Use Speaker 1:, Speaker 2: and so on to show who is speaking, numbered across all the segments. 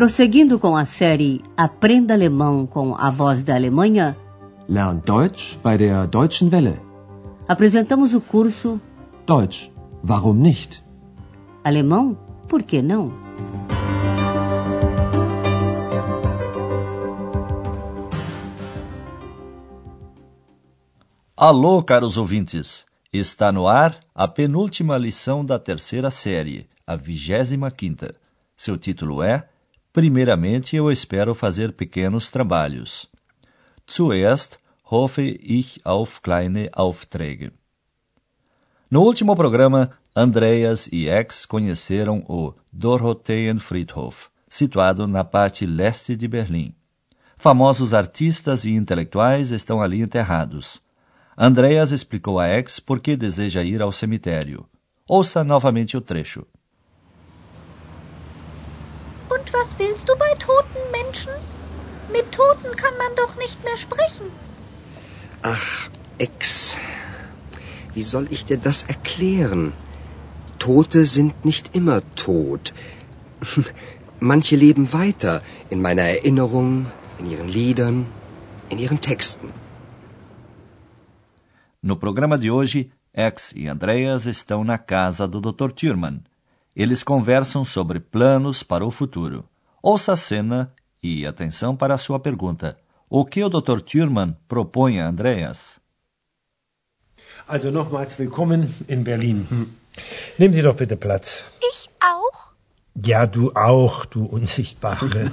Speaker 1: Prosseguindo com a série Aprenda Alemão com a Voz da Alemanha,
Speaker 2: Lern Deutsch bei der Deutschen Welle.
Speaker 1: apresentamos o curso
Speaker 2: Deutsch, warum nicht?
Speaker 1: Alemão, por que não?
Speaker 3: Alô, caros ouvintes! Está no ar a penúltima lição da terceira série, a vigésima quinta. Seu título é Primeiramente, eu espero fazer pequenos trabalhos. Zuerst hoffe ich auf kleine Aufträge. No último programa, Andreas e Ex conheceram o Dorotheenfriedhof, situado na parte leste de Berlim. Famosos artistas e intelectuais estão ali enterrados. Andreas explicou a Ex por que deseja ir ao cemitério. Ouça novamente o trecho.
Speaker 4: Und was willst du bei toten Menschen? Mit Toten kann man doch nicht mehr sprechen.
Speaker 5: Ach, Ex, wie soll ich dir das erklären? Tote sind nicht immer tot. Manche leben weiter in meiner Erinnerung, in ihren Liedern, in ihren Texten.
Speaker 3: No programa de hoje, Ex e Andreas estão na casa do Dr. Thurman. Eles conversam sobre planos para o futuro. Ouça a cena e atenção para a sua pergunta. O que o Dr. Thurman propõe a Andreas?
Speaker 6: Also nochmals willkommen in Berlin. Nehmen Sie doch bitte Platz.
Speaker 4: Ich auch?
Speaker 6: Ja, du auch, du Unsichtbare.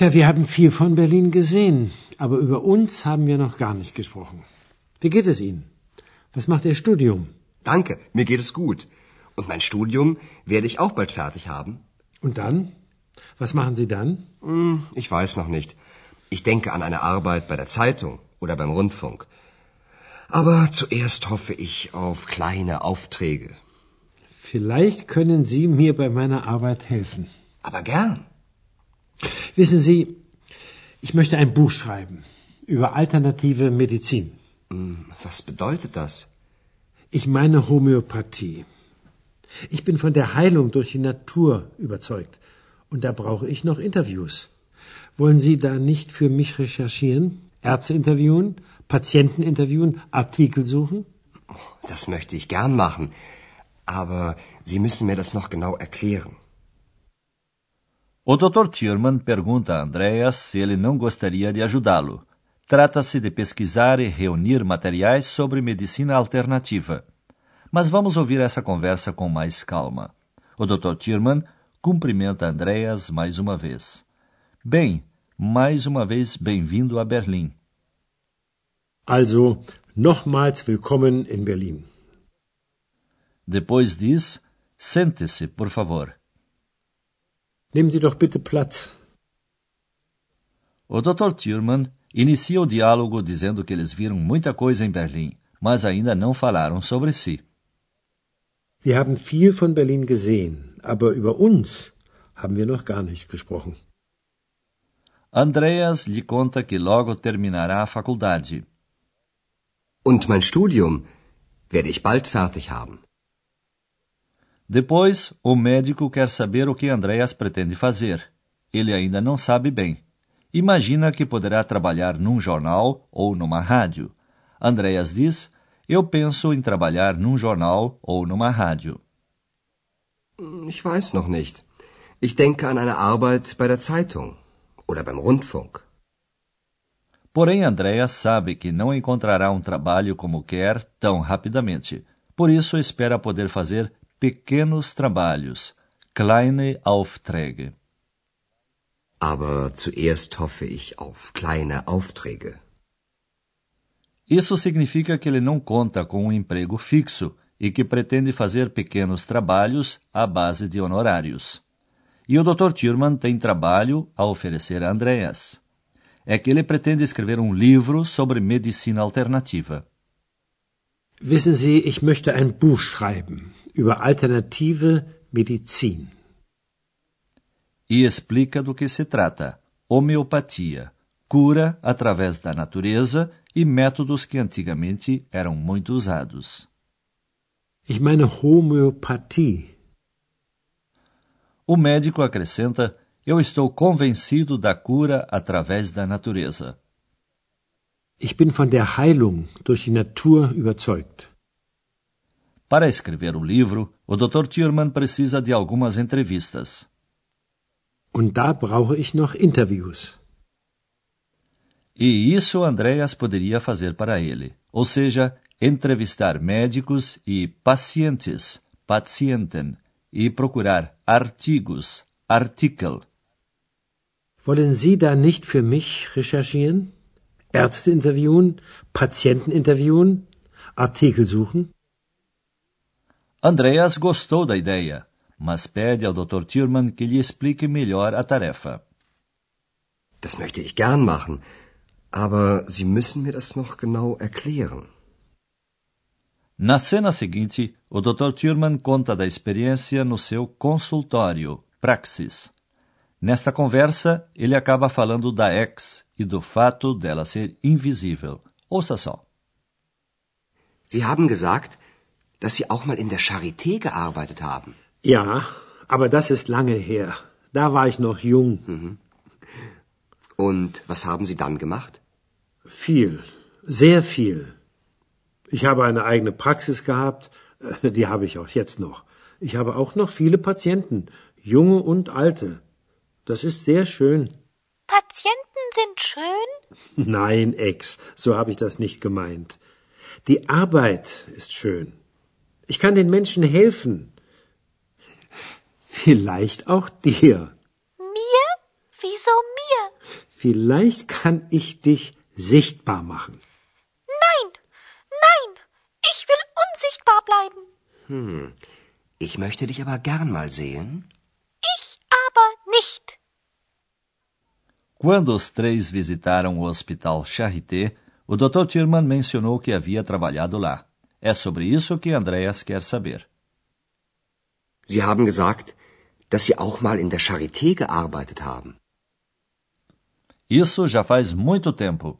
Speaker 6: ja, wir haben viel von Berlin gesehen, aber über uns haben wir noch gar nicht gesprochen. Wie geht es Ihnen? Was macht Ihr Studium?
Speaker 5: Danke, mir geht es gut. Und mein Studium werde ich auch bald fertig haben.
Speaker 6: Und dann? Was machen Sie dann?
Speaker 5: Hm, ich weiß noch nicht. Ich denke an eine Arbeit bei der Zeitung oder beim Rundfunk. Aber zuerst hoffe ich auf kleine Aufträge.
Speaker 6: Vielleicht können Sie mir bei meiner Arbeit helfen.
Speaker 5: Aber gern.
Speaker 6: Wissen Sie, ich möchte ein Buch schreiben über alternative Medizin.
Speaker 5: Hm, Was bedeutet das?
Speaker 6: Ich meine Homöopathie. Ich bin von der Heilung durch die Natur überzeugt. Und da brauche ich noch Interviews. Wollen Sie da nicht für mich recherchieren? Ärzte interviewen? Patienten interviewen? Artikel suchen?
Speaker 5: Das möchte ich gern machen. Aber Sie müssen mir das noch genau erklären.
Speaker 3: O Dr. Thurman pergunta a Andreas se ele não gostaria de ajudá-lo. Trata-se de pesquisar e reunir materiais sobre medicina alternativa. Mas vamos ouvir essa conversa com mais calma. O Dr. Thurman cumprimenta Andreas mais uma vez. Bem, mais uma vez bem-vindo a Berlim.
Speaker 6: Also, nochmals willkommen in Berlin.
Speaker 3: Depois diz: sente-se, por favor.
Speaker 6: Nehmen Sie doch bitte Platz.
Speaker 3: O Dr. Thurman inicia o diálogo dizendo que eles viram muita coisa em Berlim, mas ainda não falaram sobre si.
Speaker 6: Wir haben viel von Berlin gesehen, aber über uns haben wir noch gar nicht gesprochen.
Speaker 3: Andreas lhe conta que logo terminará a faculdade.
Speaker 5: Und mein Studium werde ich bald fertig haben.
Speaker 3: Depois, o médico quer saber o que Andreas pretende fazer. Ele ainda não sabe bem. Imagina que poderá trabalhar num jornal ou numa rádio. Andreas diz: Eu penso em trabalhar num jornal ou numa rádio.
Speaker 5: Ich weiß noch nicht. Ich denke an eine Arbeit bei der Zeitung oder beim Rundfunk.
Speaker 3: Porém, Andreas sabe que não encontrará um trabalho como quer tão rapidamente. Por isso, espera poder fazer pequenos trabalhos, kleine Aufträge.
Speaker 5: Aber zuerst hoffe ich auf kleine Aufträge.
Speaker 3: Isso significa que ele não conta com um emprego fixo e que pretende fazer pequenos trabalhos à base de honorários. E o Dr. Thurman tem trabalho a oferecer a Andreas. É que ele pretende escrever um livro sobre medicina alternativa.
Speaker 6: Wissen Sie, ich möchte ein Buch schreiben über alternative Medizin.
Speaker 3: E explica do que se trata: homeopatia, cura através da natureza e métodos que antigamente eram muito usados.
Speaker 6: Ich meine Homöopathie.
Speaker 3: O médico acrescenta: Eu estou convencido da cura através da natureza.
Speaker 6: Ich bin von der Heilung durch die Natur überzeugt.
Speaker 3: Para escrever o livro, o Dr. Thürmann precisa de algumas entrevistas.
Speaker 6: Und da brauche ich noch Interviews.
Speaker 3: E isso Andreas poderia fazer para ele, ou seja, entrevistar médicos e pacientes, Patienten, e procurar artigos, Artikel.
Speaker 6: Wollen Sie da nicht für mich recherchieren? Ärzte interviewen, Patienten interviewen, Artikel suchen?
Speaker 3: Andreas gostou da ideia, mas pede ao Dr. Thürmann que lhe explique melhor a tarefa.
Speaker 5: Das möchte ich gern machen, aber Sie müssen mir das noch genau erklären.
Speaker 3: Na cena seguinte, o Dr. Thürmann conta da experiência no seu consultório, Praxis. Nesta conversa, ele acaba falando da ex e do fato dela ser invisível. Ouça só.
Speaker 5: Sie haben gesagt, dass Sie auch mal in der Charité gearbeitet haben.
Speaker 6: Ja, aber das ist lange her. Da war ich noch jung.
Speaker 5: Mhm. Und was haben Sie dann gemacht?
Speaker 6: Viel, sehr viel. Ich habe eine eigene Praxis gehabt, die habe ich auch jetzt noch. Ich habe auch noch viele Patienten, junge und alte. Das ist sehr schön.
Speaker 4: Patienten sind schön?
Speaker 6: Nein, Ex, so habe ich das nicht gemeint. Die Arbeit ist schön. Ich kann den Menschen helfen. Vielleicht auch dir.
Speaker 4: Mir? Wieso mir?
Speaker 6: Vielleicht kann ich dich sichtbar machen.
Speaker 4: Nein, nein, ich will unsichtbar bleiben.
Speaker 5: Hm, ich möchte dich aber gern mal sehen.
Speaker 4: Ich aber nicht.
Speaker 3: Quando os três visitaram o Hospital Charité, o Dr. Thürmann mencionou que havia trabalhado lá. É sobre isso que Andreas quer saber.
Speaker 5: Sie haben gesagt, dass Sie auch mal in der Charité gearbeitet haben.
Speaker 3: Isso já faz muito tempo.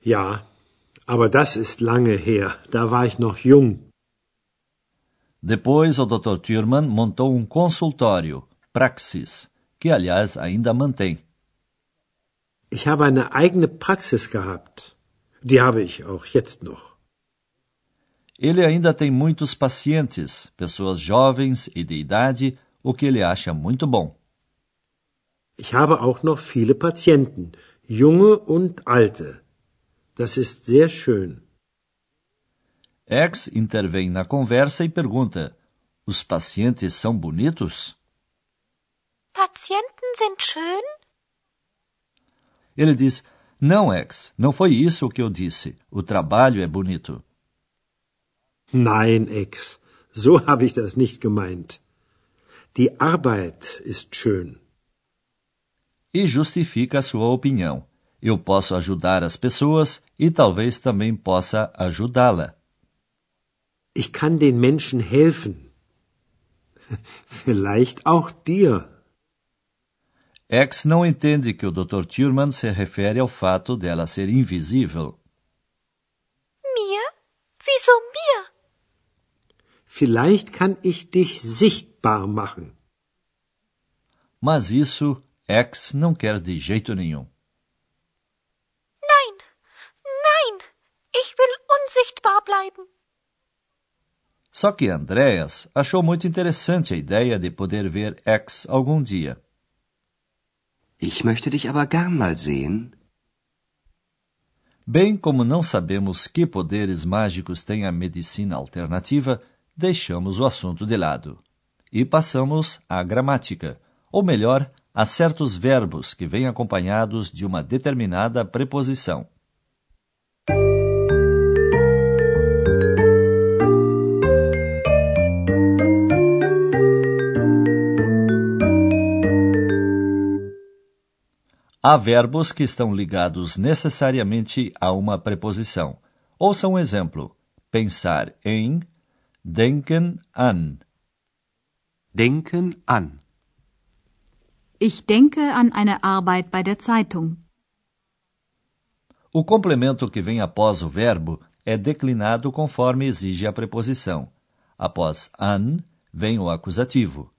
Speaker 6: Ja, aber das ist lange her. Da war ich noch jung.
Speaker 3: Depois, o Dr. Thürmann montou um consultório, Praxis, que aliás ainda mantém.
Speaker 6: Ich habe eine eigene Praxis gehabt. Die habe ich auch jetzt noch.
Speaker 3: Ele ainda tem muitos pacientes, pessoas jovens e de idade, o que ele acha muito bom.
Speaker 6: Ich habe auch noch viele Patienten, junge und alte. Das ist sehr schön.
Speaker 3: X intervém na conversa e pergunta: Os pacientes são bonitos?
Speaker 4: Patienten sind schön?
Speaker 3: Ele diz: Não, X, não foi isso o que eu disse. O trabalho é bonito.
Speaker 6: Nein, Ex, so habe ich das nicht gemeint. Die Arbeit ist schön.
Speaker 3: E justifica a sua opinião. Eu posso ajudar as pessoas e talvez também possa ajudá-la.
Speaker 6: Ich kann den Menschen helfen. Vielleicht auch dir.
Speaker 3: X não entende que o Dr. Thurman se refere ao fato dela ser invisível.
Speaker 4: Mir? Wieso mir?
Speaker 6: Vielleicht kann ich dich sichtbar machen.
Speaker 3: Mas isso X não quer de jeito nenhum.
Speaker 4: Nein, nein, ich will unsichtbar bleiben.
Speaker 3: Só que Andreas achou muito interessante a ideia de poder ver X algum dia.
Speaker 5: Ich möchte dich aber gern mal sehen.
Speaker 3: Bem como não sabemos que poderes mágicos tem a medicina alternativa, deixamos o assunto de lado. E passamos à gramática, ou melhor, a certos verbos que vêm acompanhados de uma determinada preposição. Há verbos que estão ligados necessariamente a uma preposição. Ouça um exemplo: pensar em, denken an.
Speaker 2: Denken an.
Speaker 7: Ich denke an eine Arbeit bei der Zeitung.
Speaker 3: O complemento que vem após o verbo é declinado conforme exige a preposição. Após an, vem o acusativo.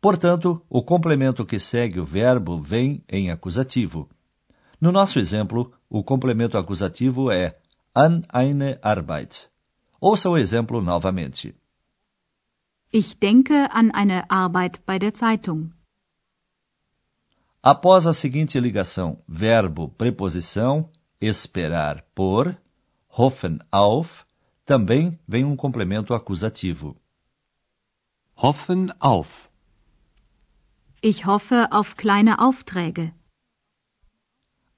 Speaker 3: Por Portanto, o complemento que segue o verbo vem em acusativo. No nosso exemplo, o complemento acusativo é an eine Arbeit. Ouça o exemplo novamente.
Speaker 7: Ich denke an eine Arbeit bei der Zeitung.
Speaker 3: Após a seguinte ligação verbo preposição esperar por hoffen auf também vem um complemento acusativo.
Speaker 2: Hoffen auf.
Speaker 7: Ich hoffe auf kleine Aufträge.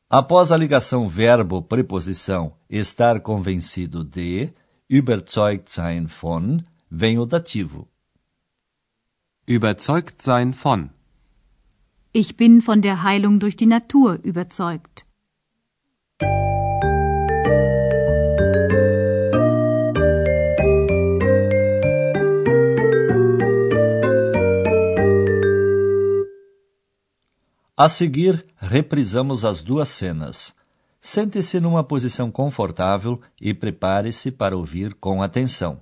Speaker 3: Após a ligação verbo preposição estar convencido de überzeugt sein von vem o dativo.
Speaker 2: Überzeugt sein von.
Speaker 7: Ich bin von der Heilung durch die Natur überzeugt.
Speaker 3: A seguir, reprisamos as duas cenas. Sente-se numa posição confortável e prepare-se para ouvir com atenção.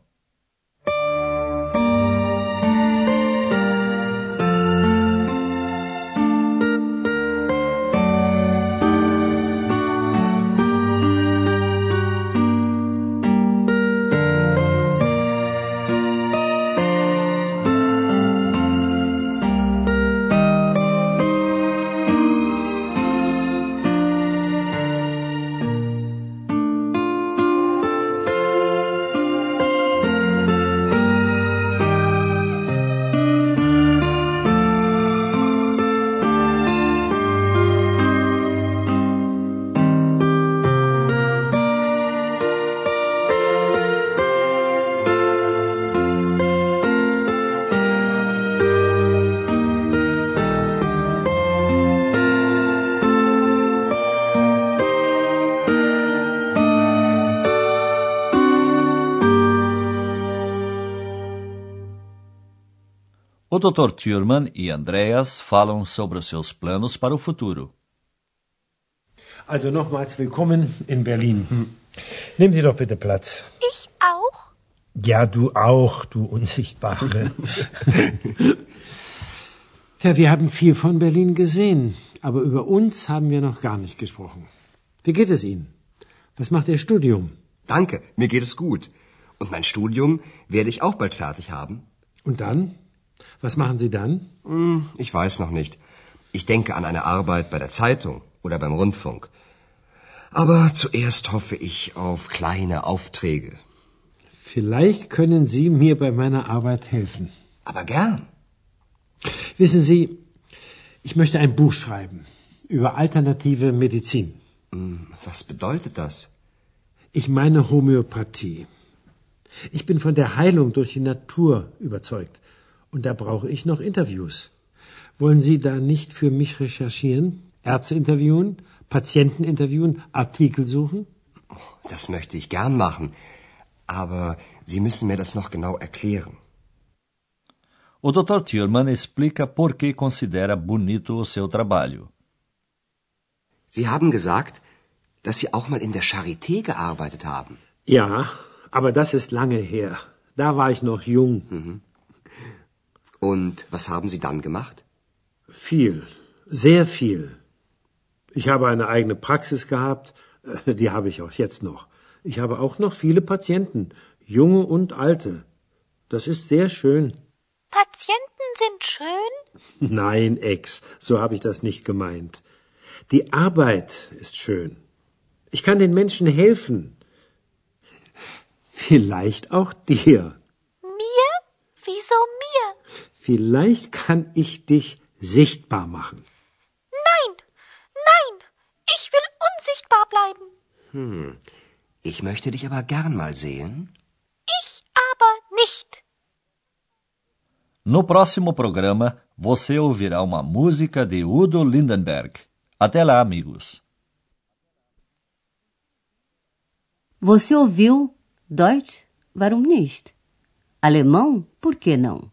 Speaker 3: Dr. Thurman e Andreas falam sobre os seus planos para o futuro.
Speaker 6: Also nochmals willkommen in Berlin. Nehmen Sie doch bitte Platz.
Speaker 4: Ich auch?
Speaker 6: Ja, du auch, du Unsichtbare. ja, wir haben viel von Berlin gesehen, aber über uns haben wir noch gar nicht gesprochen. Wie geht es Ihnen? Was macht Ihr Studium?
Speaker 5: Danke, mir geht es gut. Und mein Studium werde ich auch bald fertig haben.
Speaker 6: Und dann? Was machen Sie dann?
Speaker 5: Hm, ich weiß noch nicht. Ich denke an eine Arbeit bei der Zeitung oder beim Rundfunk. Aber zuerst hoffe ich auf kleine Aufträge.
Speaker 6: Vielleicht können Sie mir bei meiner Arbeit helfen.
Speaker 5: Aber gern.
Speaker 6: Wissen Sie, ich möchte ein Buch schreiben über alternative Medizin.
Speaker 5: Hm, was bedeutet das?
Speaker 6: Ich meine Homöopathie. Ich bin von der Heilung durch die Natur überzeugt. Und da brauche ich noch Interviews. Wollen Sie da nicht für mich recherchieren? Ärzte interviewen? Patienten interviewen? Artikel suchen?
Speaker 5: Das möchte ich gern machen. Aber Sie müssen mir das noch genau erklären.
Speaker 3: O Dr. Thurman explica por que considera bonito o seu trabalho.
Speaker 5: Sie haben gesagt, dass Sie auch mal in der Charité gearbeitet haben.
Speaker 6: Ja, aber das ist lange her. Da war ich noch jung.
Speaker 5: Mhm. Und was haben Sie dann gemacht?
Speaker 6: Viel, sehr viel. Ich habe eine eigene Praxis gehabt, die habe ich auch jetzt noch. Ich habe auch noch viele Patienten, junge und alte. Das ist sehr schön.
Speaker 4: Patienten sind schön?
Speaker 6: Nein, Ex, so habe ich das nicht gemeint. Die Arbeit ist schön. Ich kann den Menschen helfen. Vielleicht auch dir.
Speaker 4: Mir? Wieso mir?
Speaker 6: Vielleicht kann ich dich sichtbar machen.
Speaker 4: Nein, nein, ich will unsichtbar bleiben.
Speaker 5: Hm, ich möchte dich aber gern mal sehen.
Speaker 4: Ich aber nicht.
Speaker 3: No próximo programa, você ouvirá uma música de Udo Lindenberg. Até lá, amigos.
Speaker 1: Você ouviu Deutsch? Warum nicht? Alemão? Por que não?